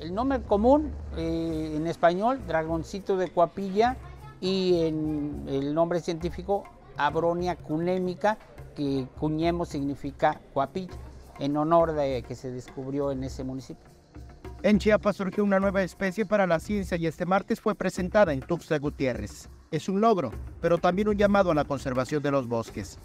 El nombre común eh, en español, dragoncito de cuapilla, y en el nombre científico, Abronia cunémica, que cuñemos significa cuapilla, en honor de que se descubrió en ese municipio. En Chiapas surgió una nueva especie para la ciencia y este martes fue presentada en Tuxtla Gutiérrez. Es un logro, pero también un llamado a la conservación de los bosques.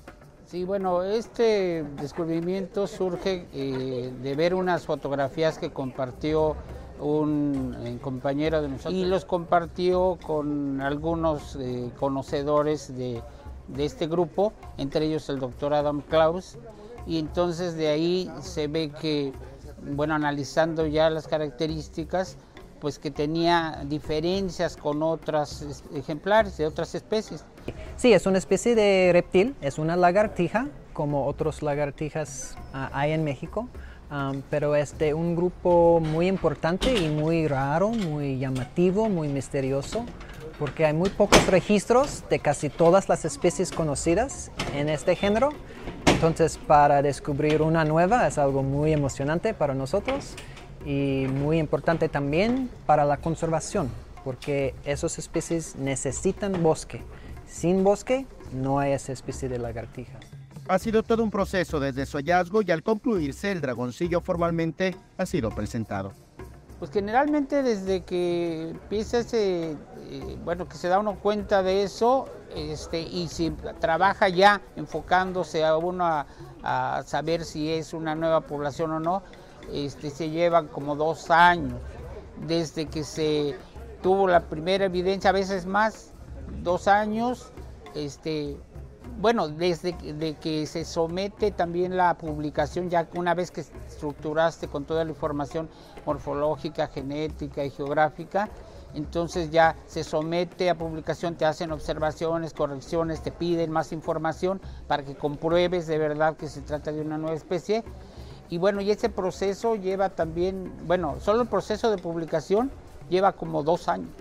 Sí, bueno, este descubrimiento surge eh, de ver unas fotografías que compartió un eh, compañero de nosotros. Y los compartió con algunos eh, conocedores de, de, este grupo, entre ellos el doctor Adam Klaus, y entonces de ahí se ve que, bueno, analizando ya las características, pues que tenía diferencias con otros ejemplares de otras especies. Sí, es una especie de reptil, es una lagartija, como otros lagartijas uh, hay en México, pero es de un grupo muy importante y muy raro, muy llamativo, muy misterioso, porque hay muy pocos registros de casi todas las especies conocidas en este género. Entonces, para descubrir una nueva es algo muy emocionante para nosotros y muy importante también para la conservación, porque esas especies necesitan bosque. Sin bosque no hay esa especie de lagartija. Ha sido todo un proceso desde su hallazgo y al concluirse el dragoncillo formalmente ha sido presentado. Pues generalmente desde que empieza ese, eh, bueno, que se da uno cuenta de eso, este, y si trabaja ya enfocándose a uno a, a saber si es una nueva población o no, este, se llevan como dos años desde que se tuvo la primera evidencia, a veces más, dos años, este, bueno, desde de que se somete también la publicación, ya una vez que estructuraste con toda la información morfológica, genética y geográfica, entonces ya se somete a publicación, te hacen observaciones, correcciones, te piden más información para que compruebes de verdad que se trata de una nueva especie. Y bueno, y ese proceso lleva también, bueno, solo el proceso de publicación lleva como dos años.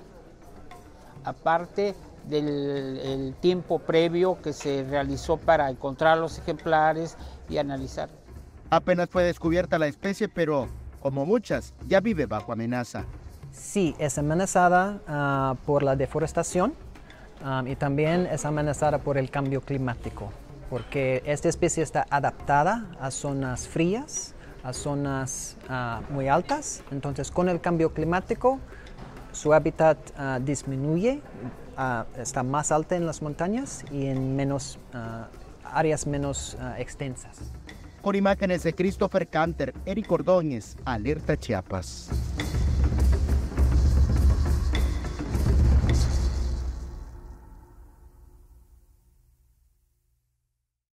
Aparte del tiempo previo que se realizó para encontrar los ejemplares y analizar. Apenas fue descubierta la especie, pero como muchas, ya vive bajo amenaza. Sí, es amenazada uh, por la deforestación um, y también es amenazada por el cambio climático, porque esta especie está adaptada a zonas frías, a zonas uh, muy altas, entonces con el cambio climático su hábitat uh, disminuye, está más alta en las montañas y en menos áreas menos extensas. Con imágenes de Christopher Canter, Eric Ordóñez, Alerta Chiapas.